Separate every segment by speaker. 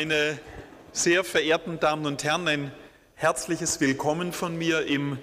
Speaker 1: Meine sehr verehrten Damen und Herren, ein herzliches Willkommen von mir im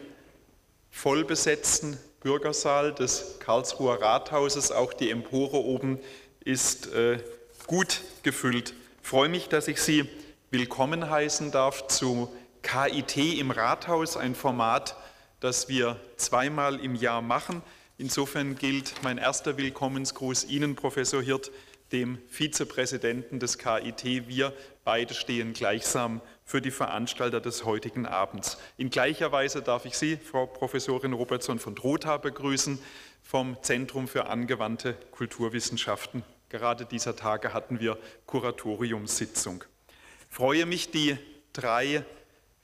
Speaker 1: vollbesetzten Bürgersaal des Karlsruher Rathauses. Auch die Empore oben ist äh, gut gefüllt. Ich freue mich, dass ich Sie willkommen heißen darf zu KIT im Rathaus, ein Format, das wir zweimal im Jahr machen. Insofern gilt mein erster Willkommensgruß Ihnen, Professor Hirt, dem Vizepräsidenten des KIT. Wir beide stehen gleichsam für die Veranstalter des heutigen Abends. In gleicher Weise darf ich Sie, Frau Professorin Robertson von Drotha, begrüßen vom Zentrum für angewandte Kulturwissenschaften. Gerade dieser Tage hatten wir Kuratoriumssitzung. Ich freue mich, die drei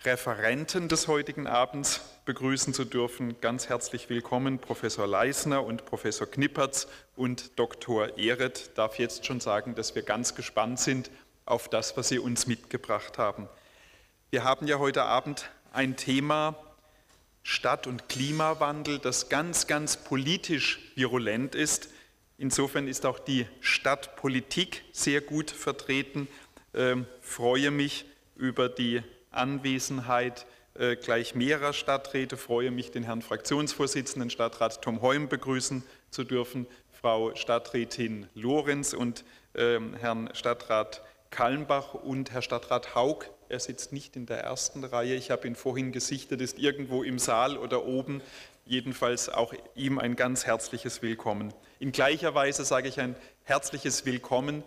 Speaker 1: Referenten des heutigen Abends begrüßen zu dürfen. Ganz herzlich willkommen Professor Leisner und Professor Knippertz und Dr. Ehret. Ich darf jetzt schon sagen, dass wir ganz gespannt sind auf das, was Sie uns mitgebracht haben. Wir haben ja heute Abend ein Thema Stadt- und Klimawandel, das ganz, ganz politisch virulent ist. Insofern ist auch die Stadtpolitik sehr gut vertreten. Ähm, freue mich über die Anwesenheit äh, gleich mehrerer Stadträte. Freue mich, den Herrn Fraktionsvorsitzenden Stadtrat Tom Heum begrüßen zu dürfen, Frau Stadträtin Lorenz und ähm, Herrn Stadtrat Kallenbach und Herr Stadtrat Haug. Er sitzt nicht in der ersten Reihe. Ich habe ihn vorhin gesichtet, ist irgendwo im Saal oder oben. Jedenfalls auch ihm ein ganz herzliches Willkommen. In gleicher Weise sage ich ein herzliches Willkommen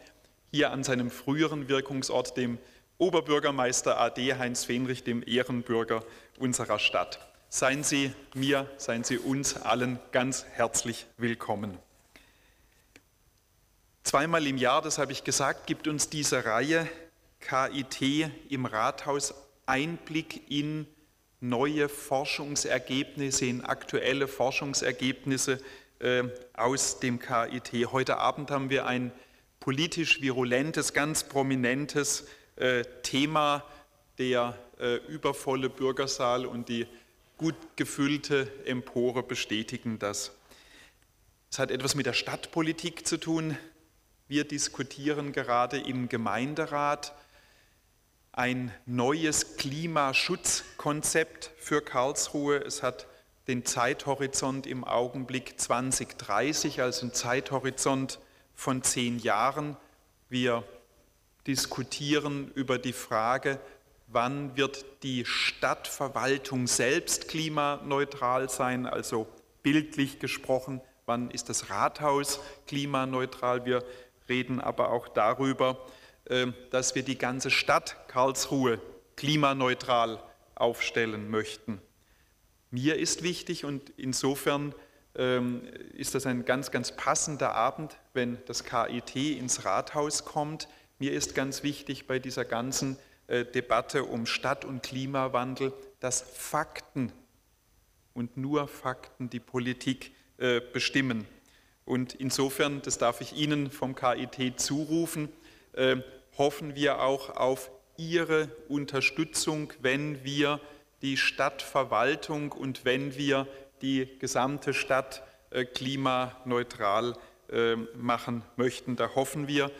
Speaker 1: hier an seinem früheren Wirkungsort, dem Oberbürgermeister AD Heinz Fenrich, dem Ehrenbürger unserer Stadt. Seien Sie mir, seien Sie uns allen ganz herzlich willkommen. Zweimal im Jahr, das habe ich gesagt, gibt uns diese Reihe KIT im Rathaus Einblick in neue Forschungsergebnisse, in aktuelle Forschungsergebnisse äh, aus dem KIT. Heute Abend haben wir ein politisch virulentes, ganz prominentes Thema der äh, übervolle Bürgersaal und die gut gefüllte Empore bestätigen das. Es hat etwas mit der Stadtpolitik zu tun. Wir diskutieren gerade im Gemeinderat ein neues Klimaschutzkonzept für Karlsruhe. Es hat den Zeithorizont im Augenblick 2030, also ein Zeithorizont von zehn Jahren. Wir diskutieren über die Frage, wann wird die Stadtverwaltung selbst klimaneutral sein, also bildlich gesprochen, wann ist das Rathaus klimaneutral. Wir reden aber auch darüber, ähm, dass wir die ganze Stadt Karlsruhe klimaneutral aufstellen möchten. Mir ist wichtig und insofern ähm, ist das ein ganz, ganz passender Abend, wenn das KIT ins Rathaus kommt. Mir ist ganz wichtig bei dieser ganzen äh, Debatte um Stadt- und Klimawandel, dass Fakten und nur Fakten die Politik äh, bestimmen. Und insofern, das darf ich Ihnen vom KIT zurufen, äh, hoffen wir auch auf Ihre Unterstützung, wenn wir die Stadtverwaltung und wenn wir die gesamte Stadt klimaneutral machen möchten. Da hoffen wir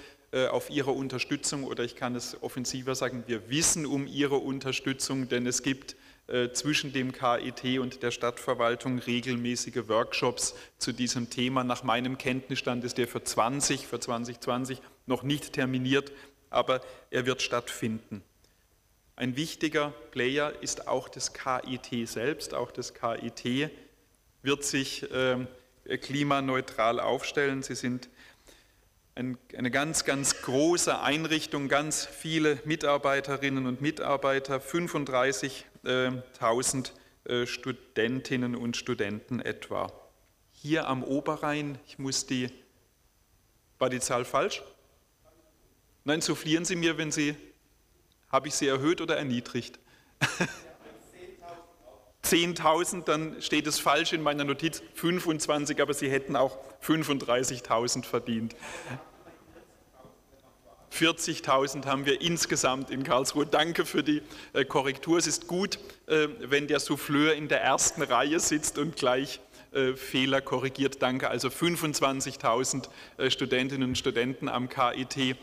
Speaker 1: auf Ihre Unterstützung oder ich kann es offensiver sagen, wir wissen um Ihre Unterstützung, denn es gibt äh, zwischen dem KIT und der Stadtverwaltung regelmäßige Workshops zu diesem Thema. Nach meinem Kenntnisstand ist der für 20, für 2020 noch nicht terminiert, aber er wird stattfinden. Ein wichtiger Player ist auch das KIT selbst. Auch das KIT wird sich äh, klimaneutral aufstellen. Sie sind eine ganz, ganz große Einrichtung, ganz viele Mitarbeiterinnen und Mitarbeiter, 35.000 äh, Studentinnen und Studenten etwa. Hier am Oberrhein, ich muss die, war die Zahl falsch? Nein, soufflieren Sie mir, wenn Sie, habe ich sie erhöht oder erniedrigt? 10.000, dann steht es falsch in meiner Notiz, 25, aber Sie hätten auch 35.000 verdient. 40.000 haben wir insgesamt in Karlsruhe. Danke für die äh, Korrektur. Es ist gut, äh, wenn der Souffleur in der ersten Reihe sitzt und gleich äh, Fehler korrigiert. Danke. Also 25.000 Studentinnen und Studenten am KIT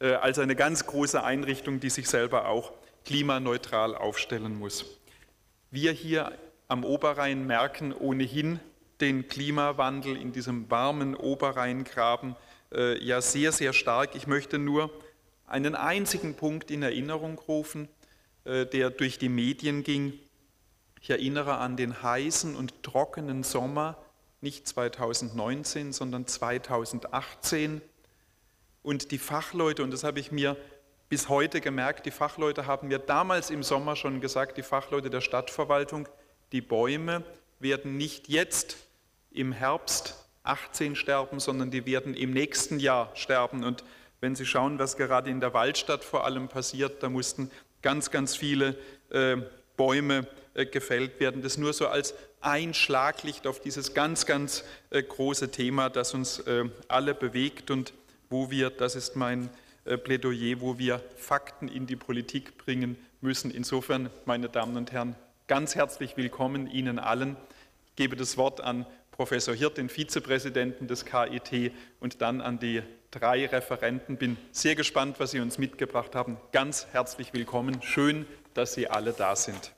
Speaker 1: äh, als eine ganz große Einrichtung, die sich selber auch klimaneutral aufstellen muss. Wir hier am Oberrhein merken ohnehin den Klimawandel in diesem warmen Oberrheingraben äh, ja sehr, sehr stark. Ich möchte nur einen einzigen Punkt in Erinnerung rufen, äh, der durch die Medien ging. Ich erinnere an den heißen und trockenen Sommer, nicht 2019, sondern 2018. Und die Fachleute, und das habe ich mir bis heute gemerkt, die Fachleute haben mir damals im Sommer schon gesagt, die Fachleute der Stadtverwaltung, die Bäume werden nicht jetzt im Herbst 18 sterben, sondern die werden im nächsten Jahr sterben. Und wenn Sie schauen, was gerade in der Waldstadt vor allem passiert, da mussten ganz, ganz viele äh, Bäume äh, gefällt werden. Das nur so als ein Schlaglicht auf dieses ganz, ganz äh, große Thema, das uns äh, alle bewegt und wo wir, das ist mein äh, Plädoyer, wo wir Fakten in die Politik bringen müssen. Insofern, meine Damen und Herren, ganz herzlich willkommen Ihnen allen. Ich gebe das Wort an Professor Hirt, den Vizepräsidenten des KIT, und dann an die drei Referenten. Bin sehr gespannt, was Sie uns mitgebracht haben. Ganz herzlich willkommen. Schön, dass Sie alle da sind.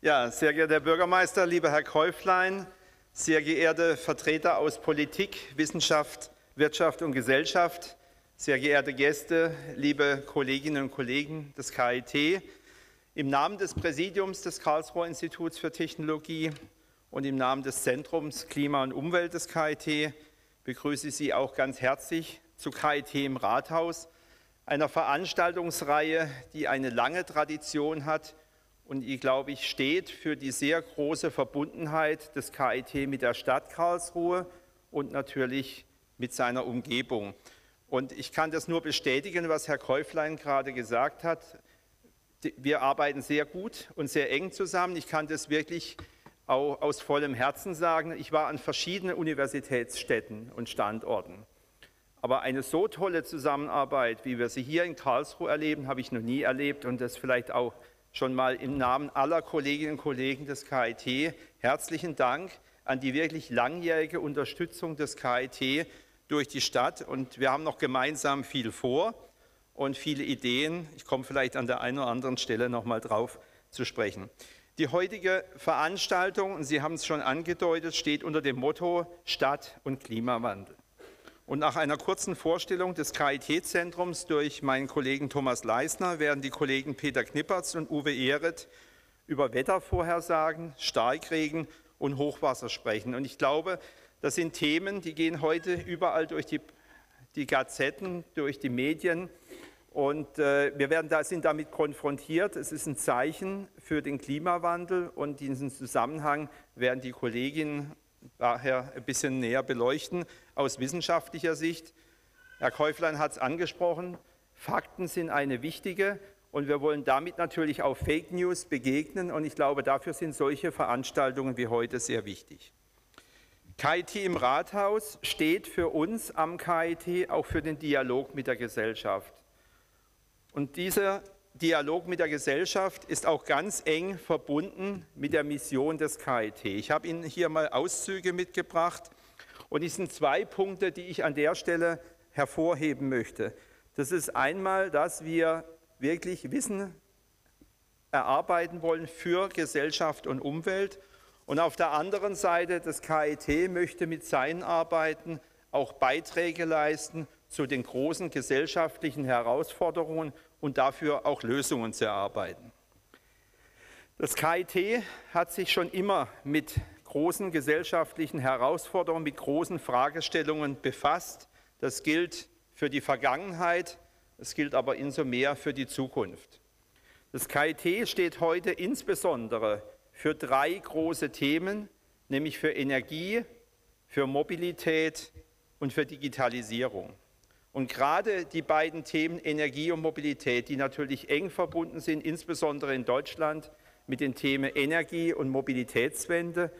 Speaker 2: Ja, sehr geehrter Herr Bürgermeister, lieber Herr Käuflein, sehr geehrte Vertreter aus Politik, Wissenschaft, Wirtschaft und Gesellschaft, sehr geehrte Gäste, liebe Kolleginnen und Kollegen des KIT, im Namen des Präsidiums des Karlsruher Instituts für Technologie und im Namen des Zentrums Klima und Umwelt des KIT begrüße ich Sie auch ganz herzlich zu KIT im Rathaus, einer Veranstaltungsreihe, die eine lange Tradition hat und die, glaube ich, steht für die sehr große Verbundenheit des KIT mit der Stadt Karlsruhe und natürlich mit seiner Umgebung. Und ich kann das nur bestätigen, was Herr Käuflein gerade gesagt hat. Wir arbeiten sehr gut und sehr eng zusammen. Ich kann das wirklich auch aus vollem Herzen sagen. Ich war an verschiedenen Universitätsstädten und Standorten. Aber eine so tolle Zusammenarbeit, wie wir sie hier in Karlsruhe erleben, habe ich noch nie erlebt. Und das vielleicht auch schon mal im Namen aller Kolleginnen und Kollegen des KIT herzlichen Dank an die wirklich langjährige Unterstützung des KIT durch die Stadt und wir haben noch gemeinsam viel vor und viele Ideen. Ich komme vielleicht an der einen oder anderen Stelle noch mal drauf zu sprechen. Die heutige Veranstaltung, Sie haben es schon angedeutet, steht unter dem Motto Stadt und Klimawandel. Und nach einer kurzen Vorstellung des KIT-Zentrums durch meinen Kollegen Thomas Leisner werden die Kollegen Peter Knippertz und Uwe Ehret über Wettervorhersagen, Starkregen und Hochwasser sprechen. Und ich glaube, das sind Themen, die gehen heute überall durch die, die Gazetten, durch die Medien. Und äh, wir werden da, sind damit konfrontiert. Es ist ein Zeichen für den Klimawandel und diesen Zusammenhang werden die Kolleginnen daher ein bisschen näher beleuchten aus wissenschaftlicher Sicht. Herr Käuflein hat es angesprochen. Fakten sind eine wichtige und wir wollen damit natürlich auch Fake News begegnen. Und ich glaube, dafür sind solche Veranstaltungen wie heute sehr wichtig. KIT im Rathaus steht für uns am KIT auch für den Dialog mit der Gesellschaft. Und dieser Dialog mit der Gesellschaft ist auch ganz eng verbunden mit der Mission des KIT. Ich habe Ihnen hier mal Auszüge mitgebracht und es sind zwei Punkte, die ich an der Stelle hervorheben möchte. Das ist einmal, dass wir wirklich Wissen erarbeiten wollen für Gesellschaft und Umwelt und auf der anderen Seite, das KIT möchte mit seinen Arbeiten auch Beiträge leisten zu den großen gesellschaftlichen Herausforderungen und dafür auch Lösungen zu erarbeiten. Das KIT hat sich schon immer mit großen gesellschaftlichen Herausforderungen, mit großen Fragestellungen befasst. Das gilt für die Vergangenheit, es gilt aber insofern mehr für die Zukunft. Das KIT steht heute insbesondere für drei große Themen, nämlich für Energie, für Mobilität und für Digitalisierung. Und gerade die beiden Themen Energie und Mobilität, die natürlich eng verbunden sind, insbesondere in Deutschland mit den Themen Energie und Mobilitätswende,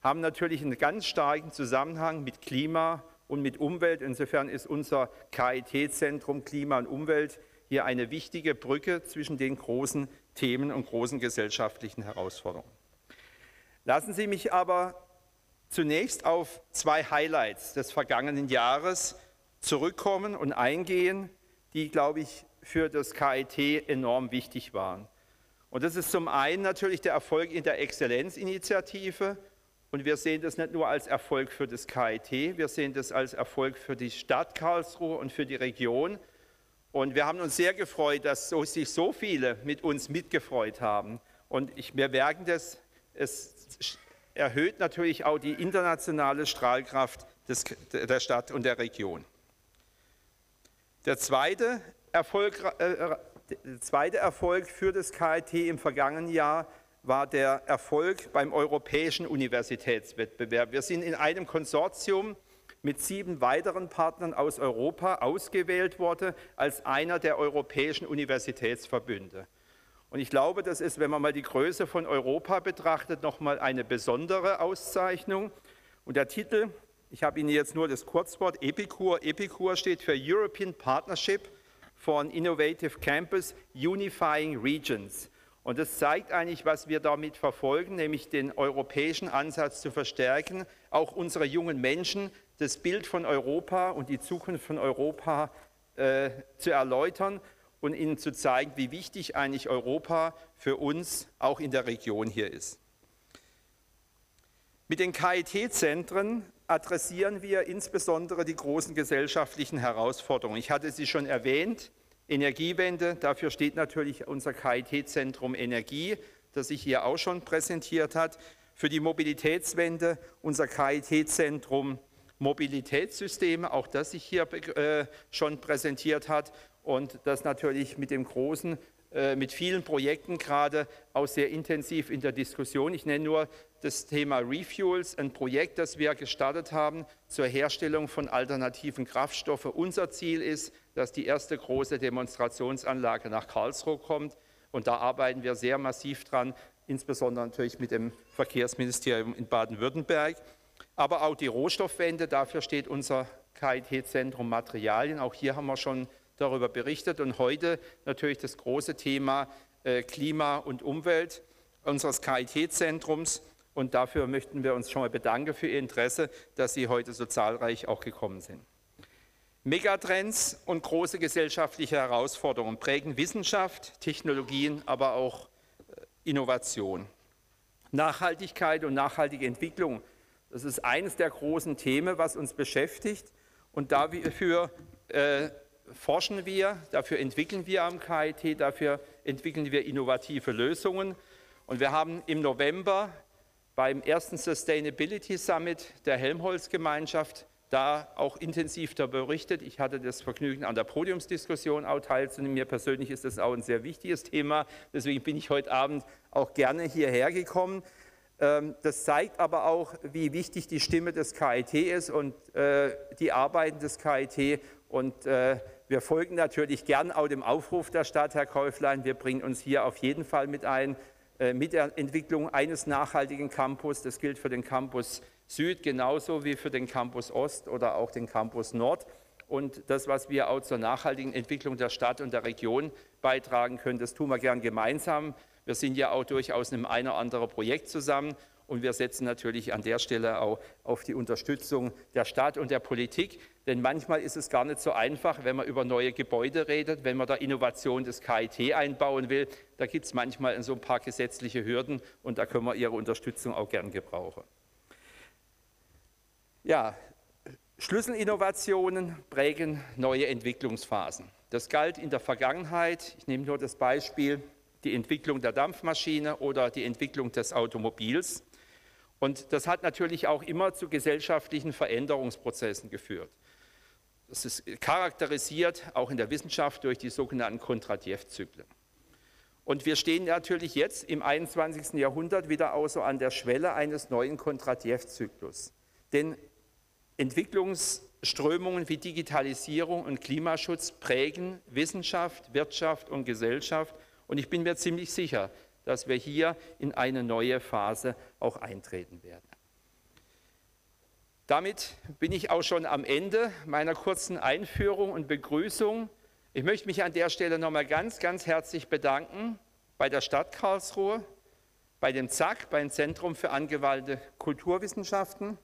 Speaker 2: haben natürlich einen ganz starken Zusammenhang mit Klima und mit Umwelt. Insofern ist unser KIT-Zentrum Klima und Umwelt hier eine wichtige Brücke zwischen den großen Themen und großen gesellschaftlichen Herausforderungen. Lassen Sie mich aber zunächst auf zwei Highlights des vergangenen Jahres zurückkommen und eingehen, die, glaube ich, für das KIT enorm wichtig waren. Und das ist zum einen natürlich der Erfolg in der Exzellenzinitiative. Und wir sehen das nicht nur als Erfolg für das KIT, wir sehen das als Erfolg für die Stadt Karlsruhe und für die Region. Und wir haben uns sehr gefreut, dass sich so viele mit uns mitgefreut haben. Und ich, wir merken das, es erhöht natürlich auch die internationale Strahlkraft des, der Stadt und der Region. Der zweite Erfolg, äh, der zweite Erfolg für das KIT im vergangenen Jahr war der Erfolg beim Europäischen Universitätswettbewerb. Wir sind in einem Konsortium mit sieben weiteren Partnern aus Europa ausgewählt worden als einer der europäischen Universitätsverbünde. Und ich glaube, das ist, wenn man mal die Größe von Europa betrachtet, nochmal eine besondere Auszeichnung. Und der Titel, ich habe Ihnen jetzt nur das Kurzwort EPICUR. EPICUR steht für European Partnership for an Innovative Campus Unifying Regions. Und das zeigt eigentlich, was wir damit verfolgen, nämlich den europäischen Ansatz zu verstärken, auch unsere jungen Menschen das Bild von Europa und die Zukunft von Europa äh, zu erläutern und ihnen zu zeigen, wie wichtig eigentlich Europa für uns auch in der Region hier ist. Mit den KIT-Zentren adressieren wir insbesondere die großen gesellschaftlichen Herausforderungen. Ich hatte sie schon erwähnt, Energiewende, dafür steht natürlich unser KIT-Zentrum Energie, das sich hier auch schon präsentiert hat. Für die Mobilitätswende unser KIT-Zentrum Mobilitätssysteme, auch das sich hier äh, schon präsentiert hat und das natürlich mit dem großen, äh, mit vielen Projekten gerade auch sehr intensiv in der Diskussion. Ich nenne nur das Thema Refuels, ein Projekt, das wir gestartet haben zur Herstellung von alternativen Kraftstoffen. Unser Ziel ist, dass die erste große Demonstrationsanlage nach Karlsruhe kommt und da arbeiten wir sehr massiv dran, insbesondere natürlich mit dem Verkehrsministerium in Baden-Württemberg. Aber auch die Rohstoffwende, dafür steht unser KIT-Zentrum Materialien. Auch hier haben wir schon darüber berichtet. Und heute natürlich das große Thema äh, Klima und Umwelt unseres KIT-Zentrums. Und dafür möchten wir uns schon mal bedanken für Ihr Interesse, dass Sie heute so zahlreich auch gekommen sind. Megatrends und große gesellschaftliche Herausforderungen prägen Wissenschaft, Technologien, aber auch äh, Innovation. Nachhaltigkeit und nachhaltige Entwicklung, das ist eines der großen Themen, was uns beschäftigt. Und dafür forschen wir, dafür entwickeln wir am KIT, dafür entwickeln wir innovative Lösungen. Und wir haben im November beim ersten Sustainability Summit der Helmholtz-Gemeinschaft da auch intensiv darüber berichtet. Ich hatte das Vergnügen, an der Podiumsdiskussion auch teilzunehmen. Mir persönlich ist das auch ein sehr wichtiges Thema. Deswegen bin ich heute Abend auch gerne hierher gekommen. Ähm, das zeigt aber auch, wie wichtig die Stimme des KIT ist und äh, die Arbeiten des KIT. Und äh, wir folgen natürlich gern auch dem Aufruf der Stadt, Herr Käuflein. Wir bringen uns hier auf jeden Fall mit ein, äh, mit der Entwicklung eines nachhaltigen Campus. Das gilt für den Campus Süd genauso wie für den Campus Ost oder auch den Campus Nord. Und das, was wir auch zur nachhaltigen Entwicklung der Stadt und der Region beitragen können, das tun wir gern gemeinsam. Wir sind ja auch durchaus in einem ein oder anderen Projekt zusammen und wir setzen natürlich an der Stelle auch auf die Unterstützung der Stadt und der Politik. Denn manchmal ist es gar nicht so einfach, wenn man über neue Gebäude redet, wenn man da Innovation des KIT einbauen will. Da gibt es manchmal so ein paar gesetzliche Hürden und da können wir Ihre Unterstützung auch gern gebrauchen. Ja, Schlüsselinnovationen prägen neue Entwicklungsphasen. Das galt in der Vergangenheit. Ich nehme nur das Beispiel die Entwicklung der Dampfmaschine oder die Entwicklung des Automobils. Und das hat natürlich auch immer zu gesellschaftlichen Veränderungsprozessen geführt. Das ist charakterisiert auch in der Wissenschaft durch die sogenannten Kondratjew-Zyklen. Und wir stehen natürlich jetzt im 21. Jahrhundert wieder auch so an der Schwelle eines neuen Kondratjew-Zyklus. Denn Entwicklungsströmungen wie Digitalisierung und Klimaschutz prägen Wissenschaft, Wirtschaft und Gesellschaft. Und ich bin mir ziemlich sicher, dass wir hier in eine neue Phase auch eintreten werden. Damit bin ich auch schon am Ende meiner kurzen Einführung und Begrüßung. Ich möchte mich an der Stelle nochmal ganz, ganz herzlich bedanken bei der Stadt Karlsruhe, bei dem ZAK, beim Zentrum für angewandte Kulturwissenschaften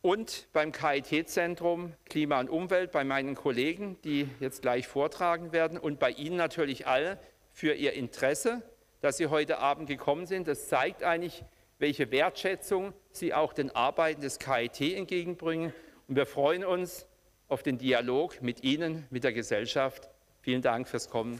Speaker 2: und beim KIT-Zentrum Klima und Umwelt bei meinen Kollegen, die jetzt gleich vortragen werden und bei Ihnen natürlich alle für Ihr Interesse, dass Sie heute Abend gekommen sind. Das zeigt eigentlich, welche Wertschätzung Sie auch den Arbeiten des KIT entgegenbringen. Und wir freuen uns auf den Dialog mit Ihnen, mit der Gesellschaft. Vielen Dank fürs Kommen.